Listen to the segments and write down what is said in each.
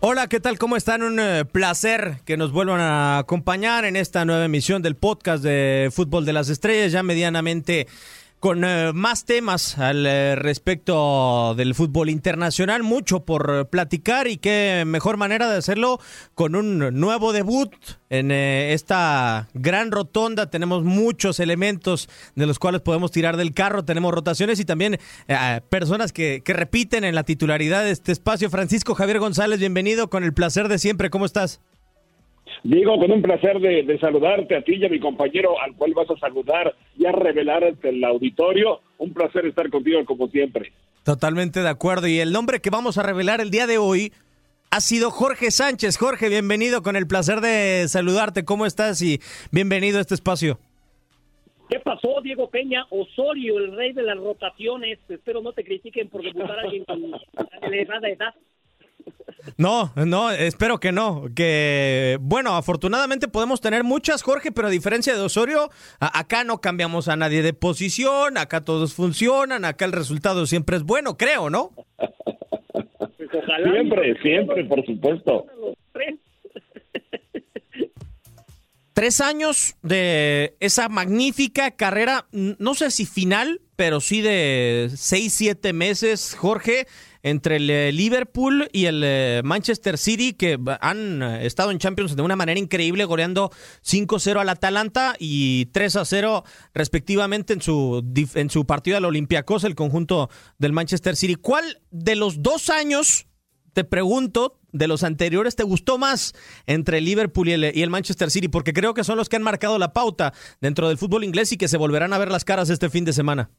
Hola, ¿qué tal? ¿Cómo están? Un eh, placer que nos vuelvan a acompañar en esta nueva emisión del podcast de Fútbol de las Estrellas, ya medianamente con eh, más temas al eh, respecto del fútbol internacional, mucho por platicar y qué mejor manera de hacerlo con un nuevo debut en eh, esta gran rotonda. Tenemos muchos elementos de los cuales podemos tirar del carro, tenemos rotaciones y también eh, personas que, que repiten en la titularidad de este espacio. Francisco Javier González, bienvenido con el placer de siempre. ¿Cómo estás? Diego, con un placer de, de, saludarte a ti y a mi compañero al cual vas a saludar y a revelar ante el auditorio. Un placer estar contigo como siempre. Totalmente de acuerdo. Y el nombre que vamos a revelar el día de hoy ha sido Jorge Sánchez. Jorge, bienvenido, con el placer de saludarte. ¿Cómo estás? Y bienvenido a este espacio. ¿Qué pasó, Diego Peña? Osorio, el rey de las rotaciones. Espero no te critiquen por debutar a alguien con elevada edad. No, no, espero que no. Que bueno, afortunadamente podemos tener muchas, Jorge, pero a diferencia de Osorio, a- acá no cambiamos a nadie de posición, acá todos funcionan, acá el resultado siempre es bueno, creo, ¿no? Pues ojalá. Siempre, siempre, por supuesto. Tres. Años de esa magnífica carrera, no sé si final, pero sí de seis, siete meses, Jorge, entre el eh, Liverpool y el eh, Manchester City, que han eh, estado en Champions de una manera increíble, goleando 5-0 al Atalanta y 3-0 respectivamente en su, en su partido al Olympiacos, el conjunto del Manchester City. ¿Cuál de los dos años te pregunto, de los anteriores, ¿te gustó más entre el Liverpool y el, y el Manchester City? Porque creo que son los que han marcado la pauta dentro del fútbol inglés y que se volverán a ver las caras este fin de semana.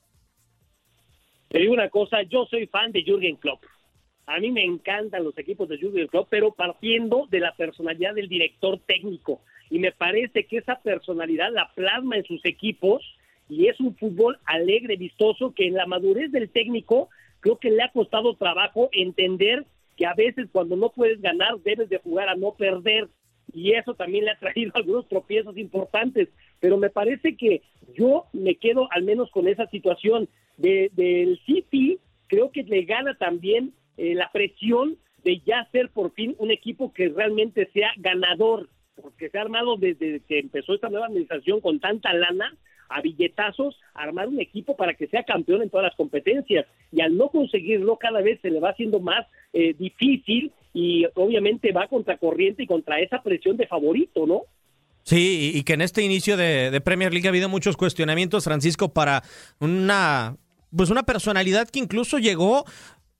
Te digo una cosa, yo soy fan de Jürgen Klopp. A mí me encantan los equipos de Jürgen Klopp, pero partiendo de la personalidad del director técnico. Y me parece que esa personalidad la plasma en sus equipos y es un fútbol alegre, vistoso, que en la madurez del técnico creo que le ha costado trabajo entender que a veces cuando no puedes ganar debes de jugar a no perder y eso también le ha traído algunos tropiezos importantes, pero me parece que yo me quedo al menos con esa situación de, del City, creo que le gana también eh, la presión de ya ser por fin un equipo que realmente sea ganador, porque se ha armado desde que empezó esta nueva administración con tanta lana, a billetazos, armar un equipo para que sea campeón en todas las competencias. Y al no conseguirlo, cada vez se le va haciendo más eh, difícil y obviamente va contra corriente y contra esa presión de favorito, ¿no? Sí, y que en este inicio de Premier League ha habido muchos cuestionamientos, Francisco, para una, pues una personalidad que incluso llegó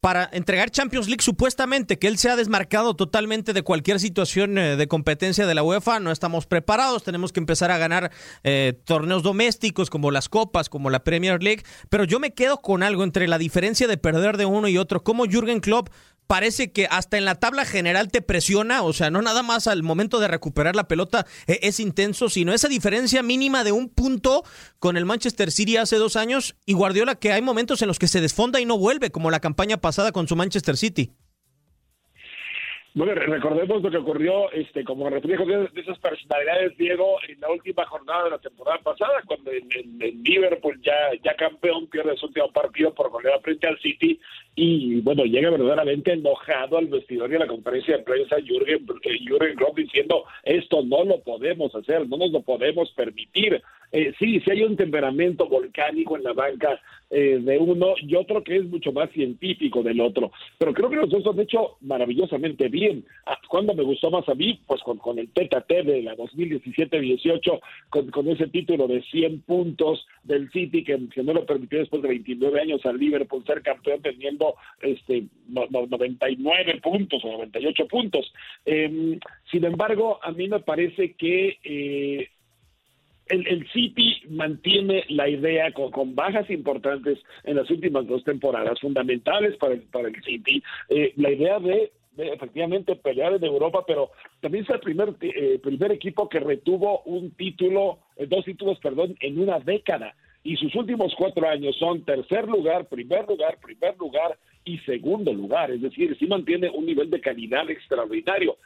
para entregar Champions League supuestamente, que él se ha desmarcado totalmente de cualquier situación eh, de competencia de la UEFA, no estamos preparados, tenemos que empezar a ganar eh, torneos domésticos como las copas, como la Premier League, pero yo me quedo con algo entre la diferencia de perder de uno y otro, como Jürgen Klopp parece que hasta en la tabla general te presiona, o sea, no nada más al momento de recuperar la pelota eh, es intenso, sino esa diferencia mínima de un punto con el Manchester City hace dos años y Guardiola que hay momentos en los que se desfonda y no vuelve, como la campaña pasada con su Manchester City. Bueno, recordemos lo que ocurrió este como reflejo de, esas personalidades, Diego, en la última jornada de la temporada pasada, cuando en, en- en Liverpool ya, ya campeón pierde su último partido por goleada frente al City y bueno, llega verdaderamente enojado al vestidor y a la conferencia de prensa Jürgen, eh, Jürgen Klopp diciendo esto no lo podemos hacer, no nos lo podemos permitir. Eh, sí, sí hay un temperamento volcánico en la banca eh, de uno y otro que es mucho más científico del otro. Pero creo que los dos han hecho maravillosamente bien. Ah, ¿Cuándo me gustó más a mí? Pues con, con el TTT de la 2017-18, con, con ese título de 100 puntos del City que, no lo permitió después de 29 años al Liverpool ser campeón teniendo este no- no- 99 puntos o 98 puntos. Eh, sin embargo, a mí me parece que eh, el, el City mantiene la idea con, con bajas importantes en las últimas dos temporadas, fundamentales para el, para el City, eh, la idea de efectivamente pelear en Europa, pero también es el primer, eh, primer equipo que retuvo un título, eh, dos títulos, perdón, en una década. Y sus últimos cuatro años son tercer lugar, primer lugar, primer lugar y segundo lugar. Es decir, sí mantiene un nivel de calidad extraordinario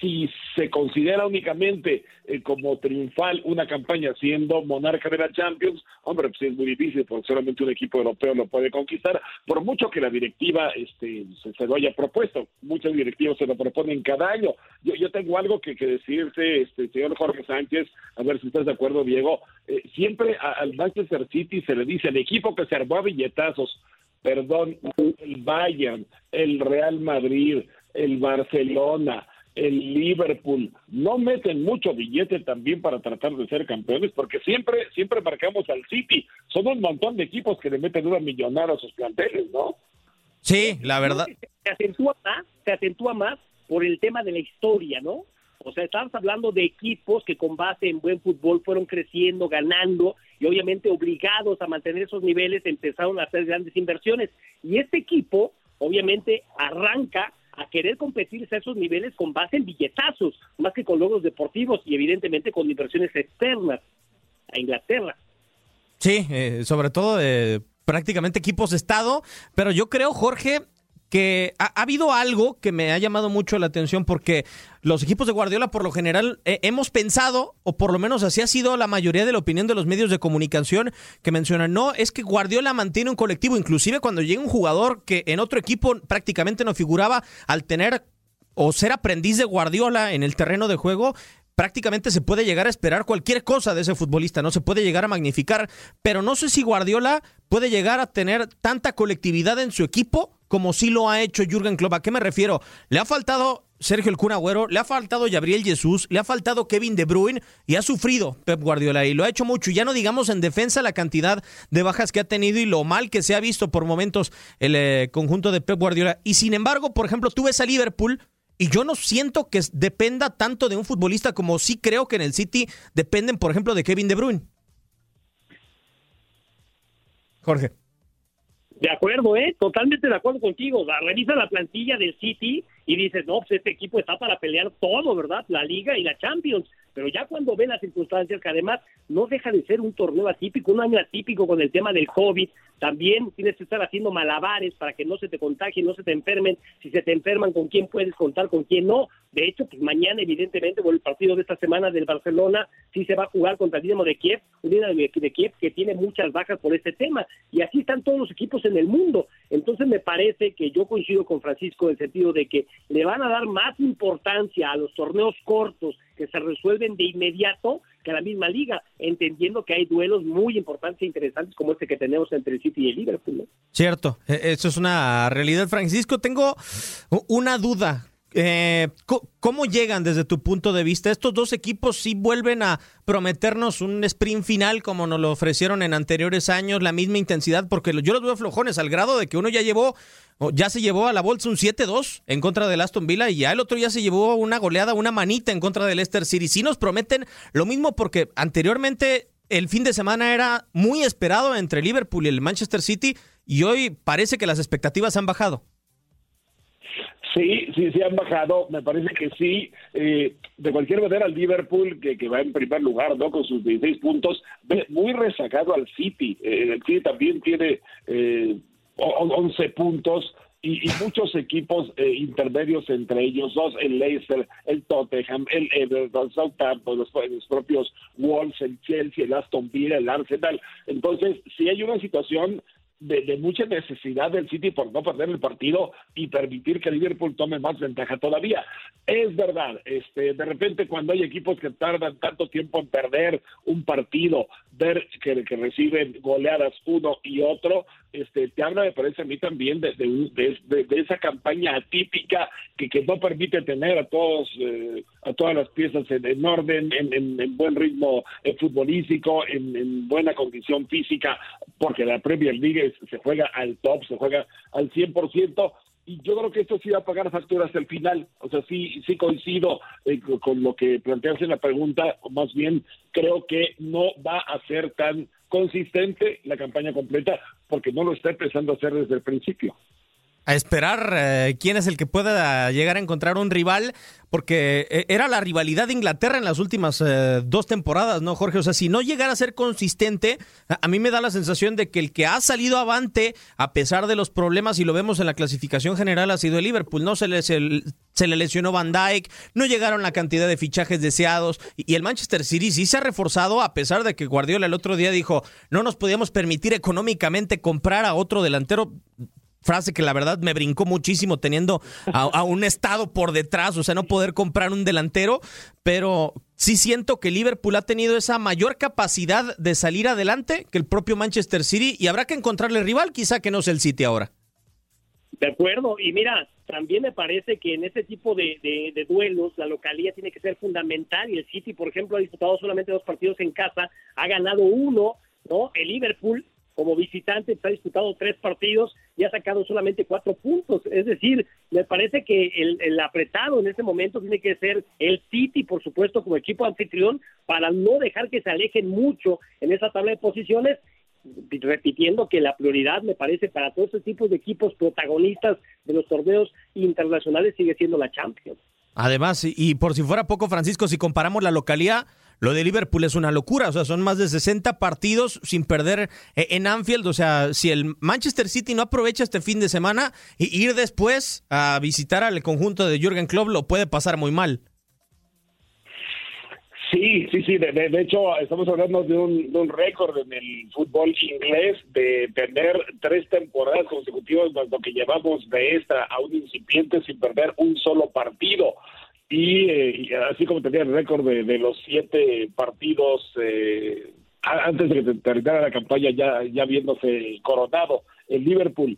si se considera únicamente eh, como triunfal una campaña siendo monarca de la Champions, hombre, pues es muy difícil porque solamente un equipo europeo lo puede conquistar, por mucho que la directiva este, se, lo haya propuesto. Muchas directivas se lo proponen cada año. Yo, yo tengo algo que, decirte, este, señor Jorge Sánchez, a ver si estás de acuerdo, Diego. Eh, siempre al Manchester City se le dice el equipo que se armó a billetazos, perdón, el Bayern, el Real Madrid, el Barcelona, el Liverpool. No meten mucho billete también para tratar de ser campeones porque siempre siempre marcamos al City. Son un montón de equipos que le meten una millonada a sus planteles no sí la verdad. Se acentúa más se acentúa más por el tema de la historia no o sea estamos hablando de equipos que con base en buen fútbol fueron creciendo ganando y obviamente obligados a mantener esos niveles empezaron a hacer grandes inversiones. Y este equipo obviamente arranca a querer competir a esos niveles con base en billetazos, más que con logros deportivos y evidentemente con inversiones externas a Inglaterra. Sí, eh, sobre todo prácticamente equipos de Estado, pero yo creo, Jorge, que ha, habido algo que me ha llamado mucho la atención porque los equipos de Guardiola por lo general eh, hemos pensado, o por lo menos así ha sido la mayoría de la opinión de los medios de comunicación que mencionan, no, es que Guardiola mantiene un colectivo, inclusive cuando llega un jugador que en otro equipo prácticamente no figuraba, al tener o ser aprendiz de Guardiola en el terreno de juego, prácticamente se puede llegar a esperar cualquier cosa de ese futbolista, no se puede llegar a magnificar, pero no sé si Guardiola puede llegar a tener tanta colectividad en su equipo como sí lo ha hecho Jürgen Klopp. ¿A qué me refiero? Le ha faltado Sergio El Cunagüero, le ha faltado Gabriel Jesús, le ha faltado Kevin De Bruyne y ha sufrido Pep Guardiola y lo ha hecho mucho. Ya no digamos en defensa la cantidad de bajas que ha tenido y lo mal que se ha visto por momentos el eh, conjunto de Pep Guardiola. Y sin embargo, por ejemplo, tú ves a Liverpool y yo no siento que dependa tanto de un futbolista como sí creo que en el City dependen, por ejemplo, de Kevin De Bruyne. Jorge. De acuerdo, ¿eh? Totalmente de acuerdo contigo. Revisa la plantilla del City y dices, no, pues este equipo está para pelear todo, ¿verdad? La Liga y la Champions. Pero ya cuando ven las circunstancias, que además no deja de ser un torneo atípico, un año atípico con el tema del COVID, también tienes que estar haciendo malabares para que no se te contagien, no se te enfermen. Si se te enferman, ¿con quién puedes contar, con quién no? De hecho, pues mañana, evidentemente, por el partido de esta semana del Barcelona, sí se va a jugar contra el Dinamo de Kiev, un Dinamo de Kiev que tiene muchas bajas por este tema. Y así están todos los equipos en el mundo. Entonces, me parece que yo coincido con Francisco en el sentido de que le van a dar más importancia a los torneos cortos que se resuelven de inmediato que la misma liga, entendiendo que hay duelos muy importantes e interesantes como este que tenemos entre el City y el Liverpool. Cierto, e, eso es una realidad, Francisco. Tengo una duda eh, ¿Cómo llegan desde tu punto de vista? ¿Estos dos equipos sí vuelven a prometernos un sprint final como nos lo ofrecieron en anteriores años, la misma intensidad? Porque yo los veo flojones al grado de que uno ya llevó, ya se llevó a la bolsa un 7-2 en contra del Aston Villa y ya el otro ya se llevó una goleada, una manita en contra del Leicester City. Sí nos prometen lo mismo porque anteriormente el fin de semana era muy esperado entre Liverpool y el Manchester City y hoy parece que las expectativas han bajado. Sí, sí, sí han bajado. Me parece que sí. Eh, de cualquier manera, el Liverpool, que, que va en primer lugar, ¿no? Con sus 16 puntos, muy resacado al City. Eh, el City también tiene eh, 11 puntos. Y, muchos equipos eh, intermedios entre ellos dos, el Leicester, el Tottenham, el Everton, Southampton, los, los propios Wolves, el Chelsea, el Aston Villa, el Arsenal. Entonces, si hay una situación de, mucha necesidad del City por no perder el partido y permitir que Liverpool tome más ventaja todavía. Es verdad, este, de repente cuando hay equipos que tardan tanto tiempo en perder un partido, ver que, que reciben goleadas uno y otro, este, te habla, me parece a mí también, de, de, esa campaña atípica que, que no permite tener a todos eh, a todas las piezas en, orden, en, buen ritmo eh, futbolístico, en, buena condición física, porque la Premier League se juega al top, se juega al 100%, y yo creo que esto sí va a pagar facturas al final. O sea, sí, sí coincido eh, con lo que planteas en la pregunta, o más bien creo que no va a ser tan consistente la campaña completa porque no lo está empezando a hacer desde el principio. A esperar eh, quién es el que pueda llegar a encontrar un rival, porque eh, era la rivalidad de Inglaterra en las últimas eh, dos temporadas, ¿no, Jorge? O sea, si no llegara a ser consistente, a, mí me da la sensación de que el que ha salido avante, a pesar de los problemas, y lo vemos en la clasificación general, ha sido el Liverpool, ¿no? Se le, se, se le lesionó Van Dyke, no llegaron la cantidad de fichajes deseados, y, y el Manchester City sí se ha reforzado, a pesar de que Guardiola el otro día dijo, no nos podíamos permitir económicamente comprar a otro delantero frase que la verdad me brincó muchísimo teniendo a, un estado por detrás, o sea, no poder comprar un delantero, pero sí siento que Liverpool ha tenido esa mayor capacidad de salir adelante que el propio Manchester City y habrá que encontrarle rival, quizá que no sea el City ahora. De acuerdo, y mira, también me parece que en este tipo de, de, duelos la localidad tiene que ser fundamental y el City, por ejemplo, ha disputado solamente dos partidos en casa, ha ganado uno, ¿no? El Liverpool como visitante ha disputado tres partidos y ha sacado solamente cuatro puntos. Es decir, me parece que el, el, apretado en este momento tiene que ser el City, por supuesto, como equipo anfitrión, para no dejar que se alejen mucho en esa tabla de posiciones. Repitiendo que la prioridad, me parece, para todos estos tipos de equipos protagonistas de los torneos internacionales sigue siendo la Champions. Además, y por si fuera poco, Francisco, si comparamos la localidad, lo de Liverpool es una locura, o sea, son más de 60 partidos sin perder en Anfield, o sea, si el Manchester City no aprovecha este fin de semana y ir después a visitar al conjunto de Jürgen Klopp lo puede pasar muy mal. Sí, sí, sí. De, de, de, hecho, estamos hablando de un, de un récord en el fútbol inglés de tener tres temporadas consecutivas, más lo que llevamos de esta a un incipiente sin perder un solo partido. Y, eh, y así como tenía el récord de, de los siete partidos eh, antes de que terminara la campaña, ya, ya viéndose coronado, el Liverpool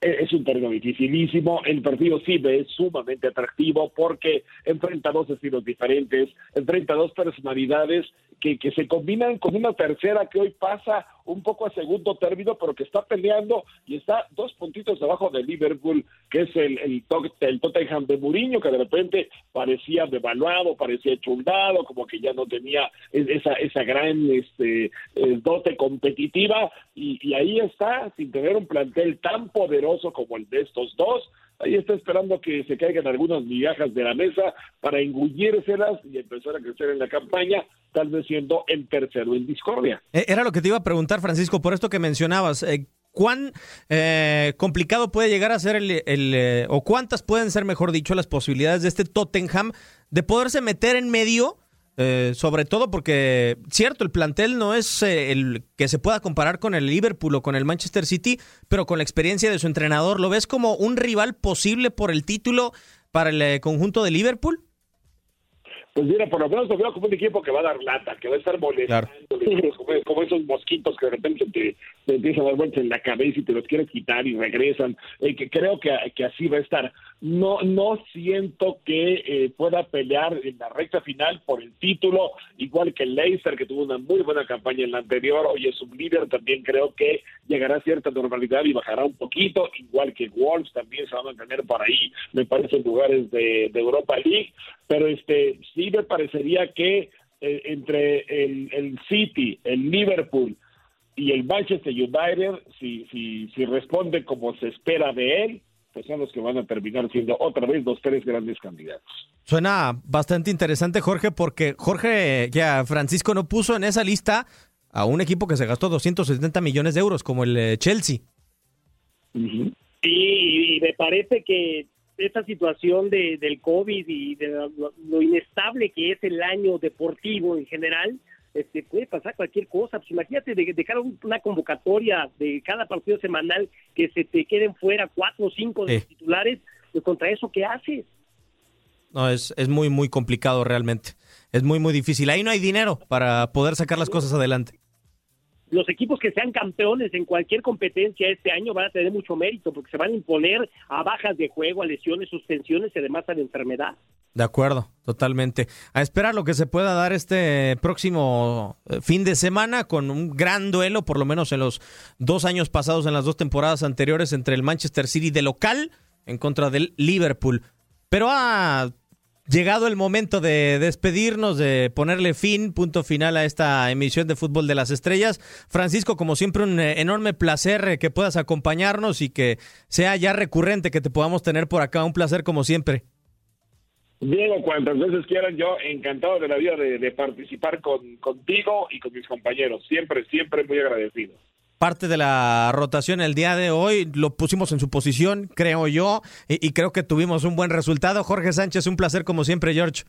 es un terreno dificilísimo. El partido sí es sumamente atractivo porque enfrenta dos estilos diferentes, enfrenta dos personalidades que, que, se combinan con una tercera que hoy pasa un poco a segundo término, pero que está peleando y está dos puntitos debajo de Liverpool, que es el, el, el Tottenham de Mourinho, que de repente parecía devaluado, parecía chuldado, como que ya no tenía esa, esa gran este, dote competitiva, y, y ahí está, sin tener un plantel tan poderoso como el de estos dos, ahí está esperando que se caigan algunas migajas de la mesa para engullírselas y empezar a crecer en la campaña, tal vez siendo el tercero en discordia. Era lo que te iba a preguntar, Francisco, por esto que mencionabas. Eh, ¿Cuán eh, complicado puede llegar a ser el, el eh, o cuántas pueden ser, mejor dicho, las posibilidades de este Tottenham de poderse meter en medio? Eh, sobre todo porque, cierto, el plantel no es eh, el que se pueda comparar con el Liverpool o con el Manchester City, pero con la experiencia de su entrenador, ¿lo ves como un rival posible por el título para el eh, conjunto de Liverpool? Pues mira, por lo menos lo veo como un equipo que va a dar lata, que va a estar molestando, claro. como, como, esos mosquitos que de repente te, te, empiezan a dar vueltas en la cabeza y te los quieres quitar y regresan. Eh, que creo que, que, así va a estar. No, no siento que eh, pueda pelear en la recta final por el título, igual que Leicester, que tuvo una muy buena campaña en la anterior. Hoy es un líder, también creo que llegará a cierta normalidad y bajará un poquito, igual que Wolves también se va a mantener por ahí, me parece, en lugares de, Europa League. Pero este sí me parecería que eh, entre el, City, el Liverpool y el Manchester United, si, si, si responde como se espera de él, pues son los que van a terminar siendo otra vez los tres grandes candidatos. Suena bastante interesante, Jorge, porque Jorge, ya Francisco no puso en esa lista a un equipo que se gastó 270 millones de euros, como el eh, Chelsea. Uh -huh. Sí, y me parece que esta situación de, del COVID y de lo, lo, inestable que es el año deportivo en general, este, puede pasar cualquier cosa. Pues imagínate de, de cada una convocatoria de cada partido semanal que se te queden fuera cuatro o cinco de Sí. los titulares, pues contra eso, ¿qué haces? No, es, es muy, muy complicado realmente. Es muy, muy difícil. Ahí no hay dinero para poder sacar las cosas adelante. Los equipos que sean campeones en cualquier competencia este año van a tener mucho mérito porque se van a imponer a bajas de juego, a lesiones, suspensiones y además a la enfermedad. De acuerdo, totalmente. A esperar lo que se pueda dar este próximo eh, fin de semana con un gran duelo, por lo menos en los dos años pasados, en las dos temporadas anteriores, entre el Manchester City de local en contra del Liverpool. Pero a llegado el momento de despedirnos, de ponerle fin, punto final a esta emisión de Fútbol de las Estrellas. Francisco, como siempre, un eh, enorme placer eh, que puedas acompañarnos y que sea ya recurrente que te podamos tener por acá. Un placer como siempre. Diego, cuantas veces quieran, yo encantado de la vida de, participar con, contigo y con mis compañeros. Siempre, siempre muy agradecido parte de la rotación el día de hoy. Lo pusimos en su posición, creo yo, y, y, creo que tuvimos un buen resultado. Jorge Sánchez, un placer como siempre, George.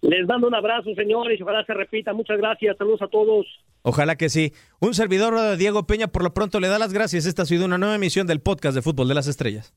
Les mando un abrazo, señores, y ojalá se repita. Muchas gracias, saludos a todos. Ojalá que sí. Un servidor de Diego Peña, por lo pronto le da las gracias. Esta ha sido una nueva emisión del podcast de Fútbol de las Estrellas.